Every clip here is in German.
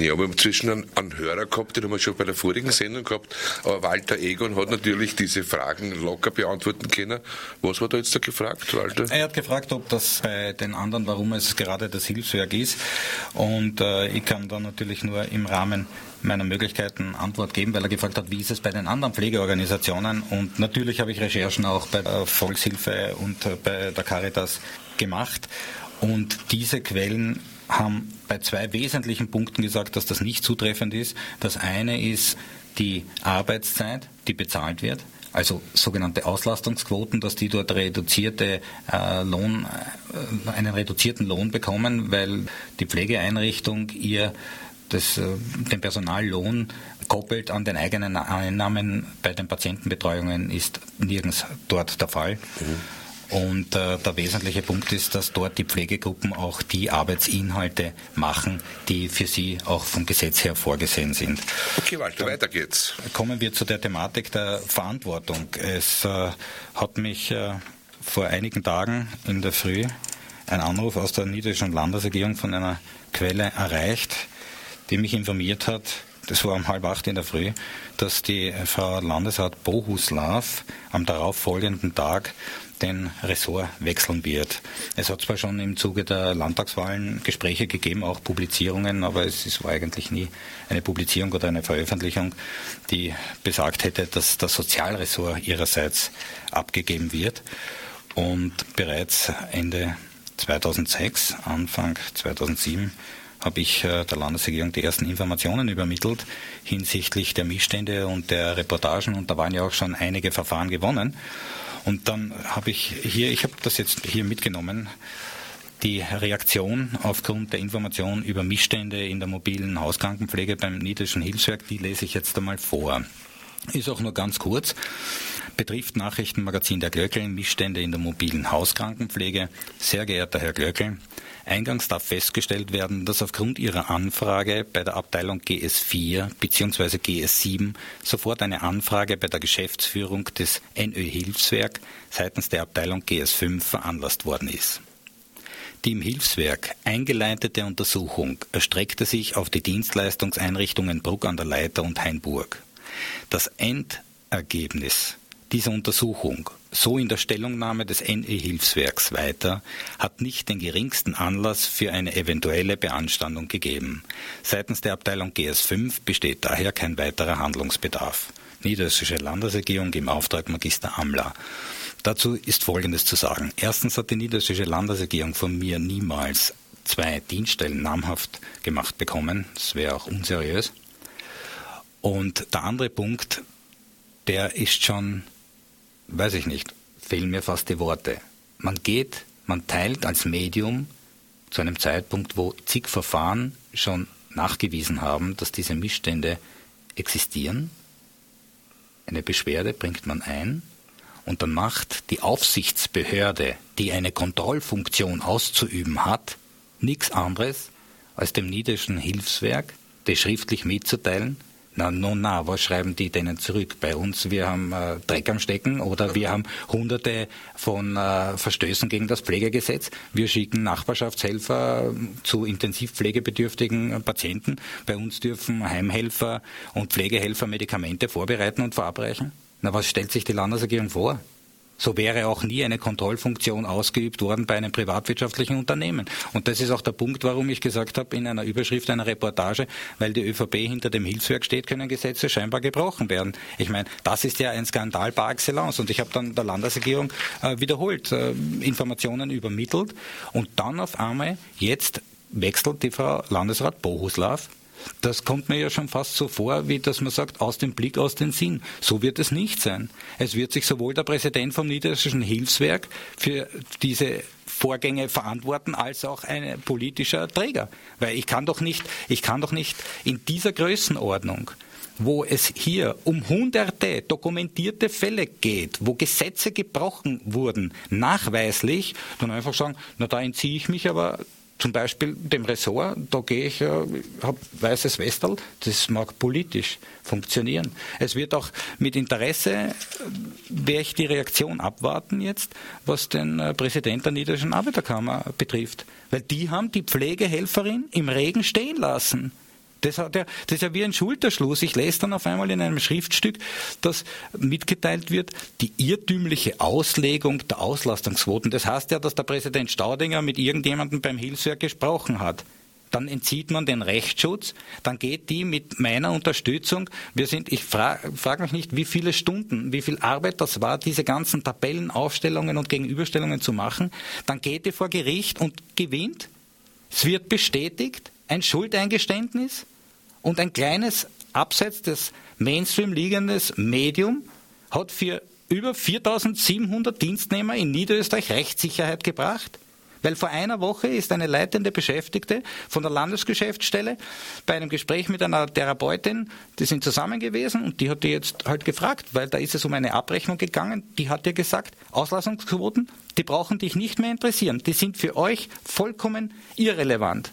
Ja, wir haben zwischen einen, einen Hörer gehabt, den haben wir schon bei der vorigen Sendung gehabt, aber Walter Egon hat natürlich diese Fragen locker beantworten können. Was war da jetzt da gefragt, Walter? Er hat gefragt, ob das bei den anderen, warum es gerade das Hilfswerk ist. Und äh, ich kann da natürlich nur im Rahmen meiner Möglichkeiten Antwort geben, weil er gefragt hat, wie ist es bei den anderen Pflegeorganisationen. Und natürlich habe ich Recherchen auch bei der Volkshilfe und äh, bei der Caritas gemacht. Und diese Quellen haben bei zwei wesentlichen Punkten gesagt, dass das nicht zutreffend ist. Das eine ist die Arbeitszeit, die bezahlt wird also sogenannte Auslastungsquoten, dass die dort reduzierte äh, Lohn, äh, einen reduzierten Lohn bekommen, weil die Pflegeeinrichtung ihr das, äh, den Personallohn koppelt an den eigenen Einnahmen bei den Patientenbetreuungen ist nirgends dort der Fall. Mhm. Und äh, der wesentliche Punkt ist, dass dort die Pflegegruppen auch die Arbeitsinhalte machen, die für sie auch vom Gesetz her vorgesehen sind. Okay, Walter, Dann weiter geht's. Kommen wir zu der Thematik der Verantwortung. Es äh, hat mich äh, vor einigen Tagen in der Früh ein Anruf aus der niederländischen Landesregierung von einer Quelle erreicht, die mich informiert hat, das war um halb acht in der Früh, dass die Frau Landesrat Bohuslav am darauffolgenden Tag den Ressort wechseln wird. Es hat zwar schon im Zuge der Landtagswahlen Gespräche gegeben, auch Publizierungen, aber es, war eigentlich nie eine Publizierung oder eine Veröffentlichung, die besagt hätte, dass das Sozialressort ihrerseits abgegeben wird. Und bereits Ende 2006, Anfang 2007 habe ich äh, der Landesregierung die ersten Informationen übermittelt hinsichtlich der Missstände und der Reportagen und da waren ja auch schon einige Verfahren gewonnen. Und dann habe ich hier, ich habe das jetzt hier mitgenommen, die Reaktion aufgrund der Information über Missstände in der mobilen Hauskrankenpflege beim Niederischen Hilfswerk, die lese ich jetzt einmal vor. Ist auch nur ganz kurz. Betrifft Nachrichtenmagazin der Glöckel Missstände in der mobilen Hauskrankenpflege. Sehr geehrter Herr Glöckel, Eingangs darf festgestellt werden, dass aufgrund Ihrer Anfrage bei der Abteilung GS4 bzw. GS7 sofort eine Anfrage bei der Geschäftsführung des NÖ Hilfswerk seitens der Abteilung GS5 veranlasst worden ist. Die im Hilfswerk eingeleitete Untersuchung erstreckte sich auf die Dienstleistungseinrichtungen Bruck an der Leiter und Hainburg. Das Endergebnis dieser Untersuchung so in der Stellungnahme des NE-Hilfswerks weiter, hat nicht den geringsten Anlass für eine eventuelle Beanstandung gegeben. Seitens der Abteilung GS5 besteht daher kein weiterer Handlungsbedarf. Niederösterreichische Landesregierung im Auftrag Magister Amla. Dazu ist Folgendes zu sagen. Erstens hat die Niederösterreichische Landesregierung von mir niemals zwei Dienststellen namhaft gemacht bekommen. Das wäre auch unseriös. Und der andere Punkt, der ist schon weiß ich nicht, fehlen mir fast die Worte. Man geht, man teilt als Medium zu einem Zeitpunkt, wo zig Verfahren schon nachgewiesen haben, dass diese Missstände existieren. Eine Beschwerde bringt man ein und dann macht die Aufsichtsbehörde, die eine Kontrollfunktion auszuüben hat, nichts anderes, als dem niederischen Hilfswerk, das schriftlich mitzuteilen, na, no, na, was schreiben die denen zurück? Bei uns, wir haben äh, Dreck am Stecken oder wir haben hunderte von äh, Verstößen gegen das Pflegegesetz. Wir schicken Nachbarschaftshelfer zu intensivpflegebedürftigen Patienten. Bei uns dürfen Heimhelfer und Pflegehelfer Medikamente vorbereiten und verabreichen. Na, was stellt sich die Landesregierung vor? So wäre auch nie eine Kontrollfunktion ausgeübt worden bei einem privatwirtschaftlichen Unternehmen. Und das ist auch der Punkt, warum ich gesagt habe in einer Überschrift einer Reportage, weil die ÖVP hinter dem Hilfswerk steht, können Gesetze scheinbar gebrochen werden. Ich meine, das ist ja ein Skandal par excellence. Und ich habe dann der Landesregierung äh, wiederholt äh, Informationen übermittelt. Und dann auf einmal, jetzt wechselt die Frau Landesrat Bohuslav das kommt mir ja schon fast so vor, wie dass man sagt, aus dem Blick, aus dem Sinn. So wird es nicht sein. Es wird sich sowohl der Präsident vom Niederländischen Hilfswerk für diese Vorgänge verantworten, als auch ein politischer Träger. Weil ich kann doch nicht, ich kann doch nicht in dieser Größenordnung wo es hier um hunderte dokumentierte Fälle geht, wo Gesetze gebrochen wurden, nachweislich, dann einfach sagen, na da entziehe ich mich aber zum Beispiel dem Ressort, da gehe ich, äh, habe weißes Westel, das mag politisch funktionieren. Es wird auch mit Interesse, äh, werde ich die Reaktion abwarten jetzt, was den äh, Präsident der Niederländischen Arbeiterkammer betrifft. Weil die haben die Pflegehelferin im Regen stehen lassen. Das, hat ja, das ist ja wie ein Schulterschluss. Ich lese dann auf einmal in einem Schriftstück, dass mitgeteilt wird, die irrtümliche Auslegung der Auslastungsquoten. Das heißt ja, dass der Präsident Staudinger mit irgendjemandem beim Hilfswerk gesprochen hat. Dann entzieht man den Rechtsschutz, dann geht die mit meiner Unterstützung, wir sind, ich frage frag mich nicht, wie viele Stunden, wie viel Arbeit das war, diese ganzen Tabellenaufstellungen und Gegenüberstellungen zu machen, dann geht die vor Gericht und gewinnt, es wird bestätigt, ein Schuldeingeständnis und ein kleines abseits des Mainstream liegendes Medium hat für über 4700 Dienstnehmer in Niederösterreich Rechtssicherheit gebracht. Weil vor einer Woche ist eine leitende Beschäftigte von der Landesgeschäftsstelle bei einem Gespräch mit einer Therapeutin, die sind zusammen gewesen und die hat die jetzt halt gefragt, weil da ist es um eine Abrechnung gegangen, die hat ihr gesagt, Auslassungsquoten, die brauchen dich nicht mehr interessieren, die sind für euch vollkommen irrelevant.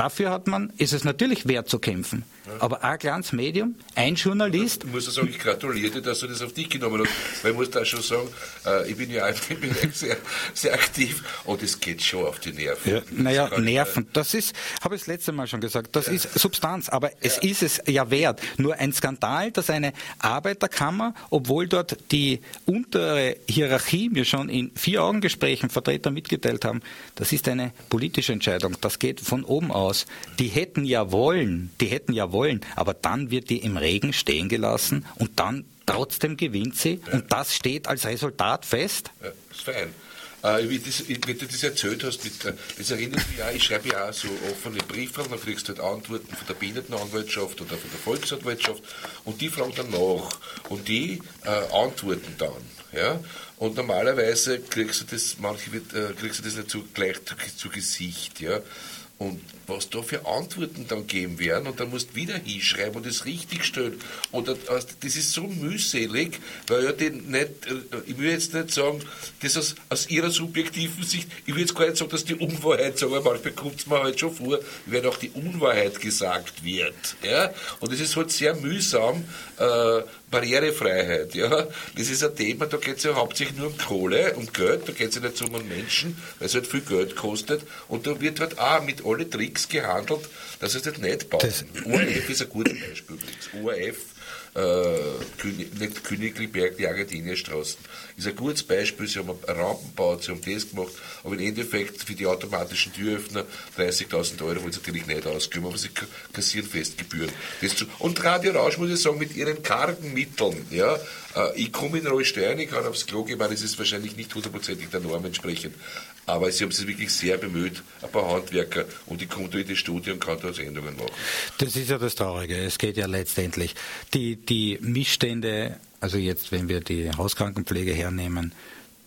Dafür hat man, ist es natürlich wert zu kämpfen. Aber ein kleines Medium, ein Journalist. Ich muss sagen, ich gratuliere dir, dass du das auf dich genommen hast, weil ich muss da schon sagen, äh, ich bin ja einfach sehr, sehr aktiv und es geht schon auf die Nerven. Ja, naja, Nerven, das ist, habe ich das letzte Mal schon gesagt, das ja. ist Substanz, aber es ja. ist es ja wert. Nur ein Skandal, dass eine Arbeiterkammer, obwohl dort die untere Hierarchie mir schon in vier Augengesprächen Vertreter mitgeteilt haben, das ist eine politische Entscheidung, das geht von oben aus. Die hätten ja wollen, die hätten ja wollen. Aber dann wird die im Regen stehen gelassen und dann trotzdem gewinnt sie ja. und das steht als Resultat fest. Ja, ist fein. Äh, wie, das, wie du das erzählt hast, mit, äh, das erinnert mich auch, ich schreibe ja auch so offene Briefe, dann kriegst du halt Antworten von der Behindertenanwaltschaft oder von der Volksanwaltschaft und die fragen dann nach und die äh, antworten dann. Ja? Und normalerweise kriegst du das, manche wird, äh, kriegst du das nicht so gleich zu, zu Gesicht. Ja? Und was da für Antworten dann geben werden und dann musst du wieder hinschreiben und es richtig stellen. Oder das ist so mühselig, weil ja den nicht, ich will jetzt nicht sagen, das aus, aus ihrer subjektiven Sicht, ich will jetzt gar nicht sagen, dass die Unwahrheit sagen, aber manchmal kommt es mir halt schon vor, wenn auch die Unwahrheit gesagt wird. Ja? Und es ist halt sehr mühsam, äh, Barrierefreiheit, ja. Das ist ein Thema, da geht es ja hauptsächlich nur um Kohle, um Geld, da geht es ja nicht so um Menschen, weil es halt viel Geld kostet. Und da wird halt auch mit alle Tricks gehandelt, dass es das nicht baut. ORF ist ein gutes Beispiel ORF äh, nicht Königlich Berg, die Argentinierstraßen. Ist ein gutes Beispiel, sie haben Rampen gebaut, sie haben das gemacht, aber im Endeffekt für die automatischen Türöffner 30.000 Euro wollen sie natürlich nicht ausgeben, aber sie kassieren Festgebühren. und Radio Rausch, muss ich sagen, mit ihren kargen Mitteln, ja, äh, ich komme in Rollsteuern, ich kann aufs Klo gehen, das ist wahrscheinlich nicht hundertprozentig der Norm entsprechend, aber sie haben sich wirklich sehr bemüht, ein paar Handwerker, und ich da in die Studie und kann da Änderungen machen. Das ist ja das Traurige. Es geht ja letztendlich. Die, die Missstände, also jetzt, wenn wir die Hauskrankenpflege hernehmen,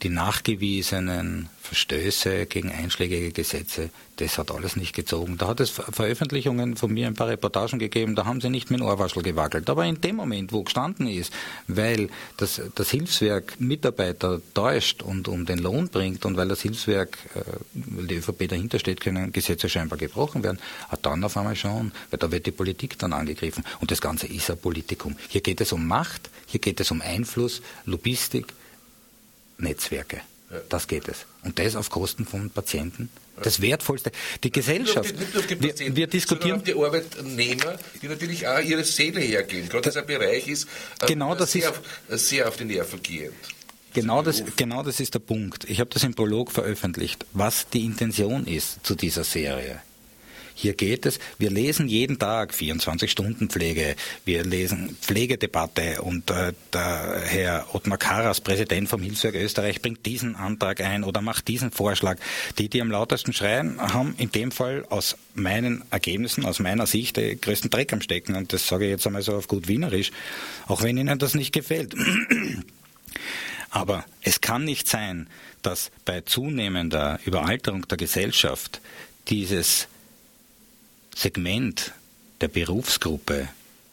die nachgewiesenen Verstöße gegen einschlägige Gesetze, das hat alles nicht gezogen. Da hat es Veröffentlichungen von mir, ein paar Reportagen gegeben, da haben sie nicht mit dem Ohrwaschel gewackelt. Aber in dem Moment, wo gestanden ist, weil das, das Hilfswerk Mitarbeiter täuscht und um den Lohn bringt und weil das Hilfswerk, äh, weil die ÖVP dahinter steht, können Gesetze scheinbar gebrochen werden, hat dann auf einmal schon, weil da wird die Politik dann angegriffen. Und das Ganze ist ein Politikum. Hier geht es um Macht, hier geht es um Einfluss, Logistik, Netzwerke. Das geht es. Und das auf Kosten von Patienten. Das Wertvollste. Die Gesellschaft. Nicht nur die, nicht wir, wir diskutieren. Sondern auch die Arbeitnehmer, die natürlich auch ihre Seele hergeben. Gerade ein Bereich ist, äh, genau das sehr, ist, auf, sehr auf die Nerven gehend. Genau das, genau das ist der Punkt. Ich habe das im Prolog veröffentlicht, was die Intention ist zu dieser Serie. Hier geht es, wir lesen jeden Tag 24 Stunden Pflege, wir lesen Pflegedebatte und äh, der Herr Ottmar Karas, Präsident vom Hilfswerk Österreich, bringt diesen Antrag ein oder macht diesen Vorschlag. Die, die am lautesten schreien, haben in dem Fall aus meinen Ergebnissen, aus meiner Sicht, den größten Dreck am Stecken. Und das sage ich jetzt einmal so auf gut Wienerisch, auch wenn Ihnen das nicht gefällt. Aber es kann nicht sein, dass bei zunehmender Überalterung der Gesellschaft dieses Segment der Berufsgruppe,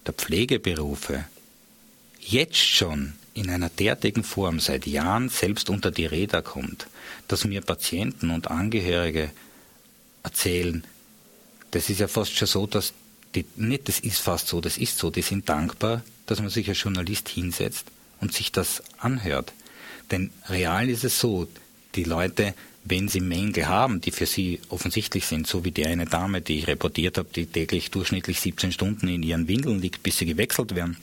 der Pflegeberufe, jetzt schon in einer derartigen Form seit Jahren selbst unter die Räder kommt, dass mir Patienten und Angehörige erzählen, das ist ja fast schon so, dass die, nicht das ist fast so, das ist so, die sind dankbar, dass man sich als Journalist hinsetzt und sich das anhört. Denn real ist es so, die Leute, wenn sie Mängel haben, die für sie offensichtlich sind, so wie die eine Dame, die ich reportiert habe, die täglich durchschnittlich 17 Stunden in ihren Windeln liegt, bis sie gewechselt werden,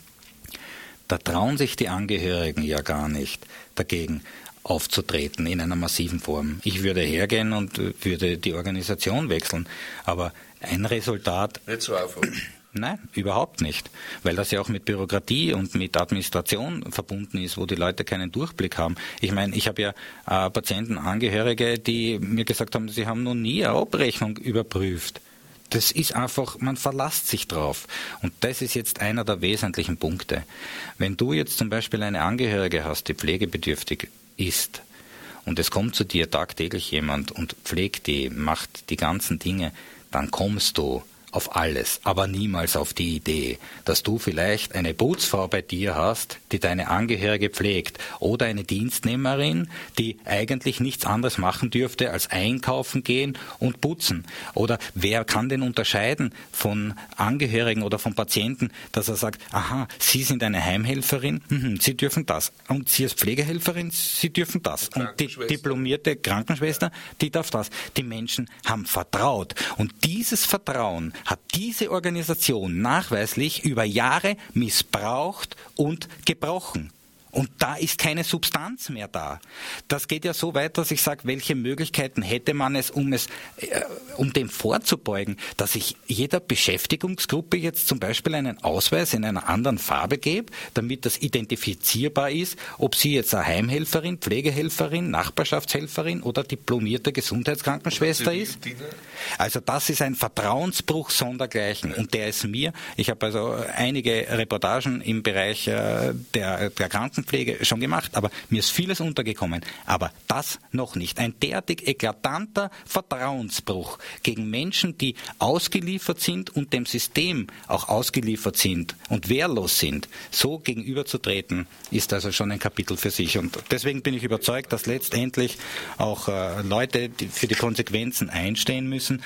da trauen sich die Angehörigen ja gar nicht dagegen aufzutreten in einer massiven Form. Ich würde hergehen und würde die Organisation wechseln, aber ein Resultat. Nicht so einfach. Nein, überhaupt nicht, weil das ja auch mit Bürokratie und mit Administration verbunden ist, wo die Leute keinen Durchblick haben. Ich meine, ich habe ja äh, Patienten, Angehörige, die mir gesagt haben, sie haben noch nie eine Abrechnung überprüft. Das ist einfach, man verlasst sich drauf. Und das ist jetzt einer der wesentlichen Punkte. Wenn du jetzt zum Beispiel eine Angehörige hast, die pflegebedürftig ist, und es kommt zu dir tagtäglich jemand und pflegt die, macht die ganzen Dinge, dann kommst du auf alles, aber niemals auf die Idee, dass du vielleicht eine Bootsfrau bei dir hast, die deine Angehörige pflegt, oder eine Dienstnehmerin, die eigentlich nichts anderes machen dürfte als einkaufen gehen und putzen. Oder wer kann denn unterscheiden von Angehörigen oder von Patienten, dass er sagt, aha, Sie sind eine Heimhelferin, mhm, Sie dürfen das. Und Sie als Pflegehelferin, Sie dürfen das. Und die diplomierte Krankenschwester, die darf das. Die Menschen haben vertraut. Und dieses Vertrauen hat diese Organisation nachweislich über Jahre missbraucht und gebrochen. Und da ist keine Substanz mehr da. Das geht ja so weit, dass ich sage, welche Möglichkeiten hätte man es, um es, äh, um dem vorzubeugen, dass ich jeder Beschäftigungsgruppe jetzt zum Beispiel einen Ausweis in einer anderen Farbe gebe, damit das identifizierbar ist, ob sie jetzt eine Heimhelferin, Pflegehelferin, Nachbarschaftshelferin oder diplomierte Gesundheitskrankenschwester ist. Also das ist ein Vertrauensbruch sondergleichen. Und der ist mir, ich habe also einige Reportagen im Bereich äh, der, der Kranken Krankenpflege schon gemacht, aber mir ist vieles untergekommen. Aber das noch nicht. Ein derartig eklatanter Vertrauensbruch gegen Menschen, die ausgeliefert sind und dem System auch ausgeliefert sind und wehrlos sind, so gegenüberzutreten, ist also schon ein Kapitel für sich. Und deswegen bin ich überzeugt, dass letztendlich auch äh, Leute die für die Konsequenzen einstehen müssen.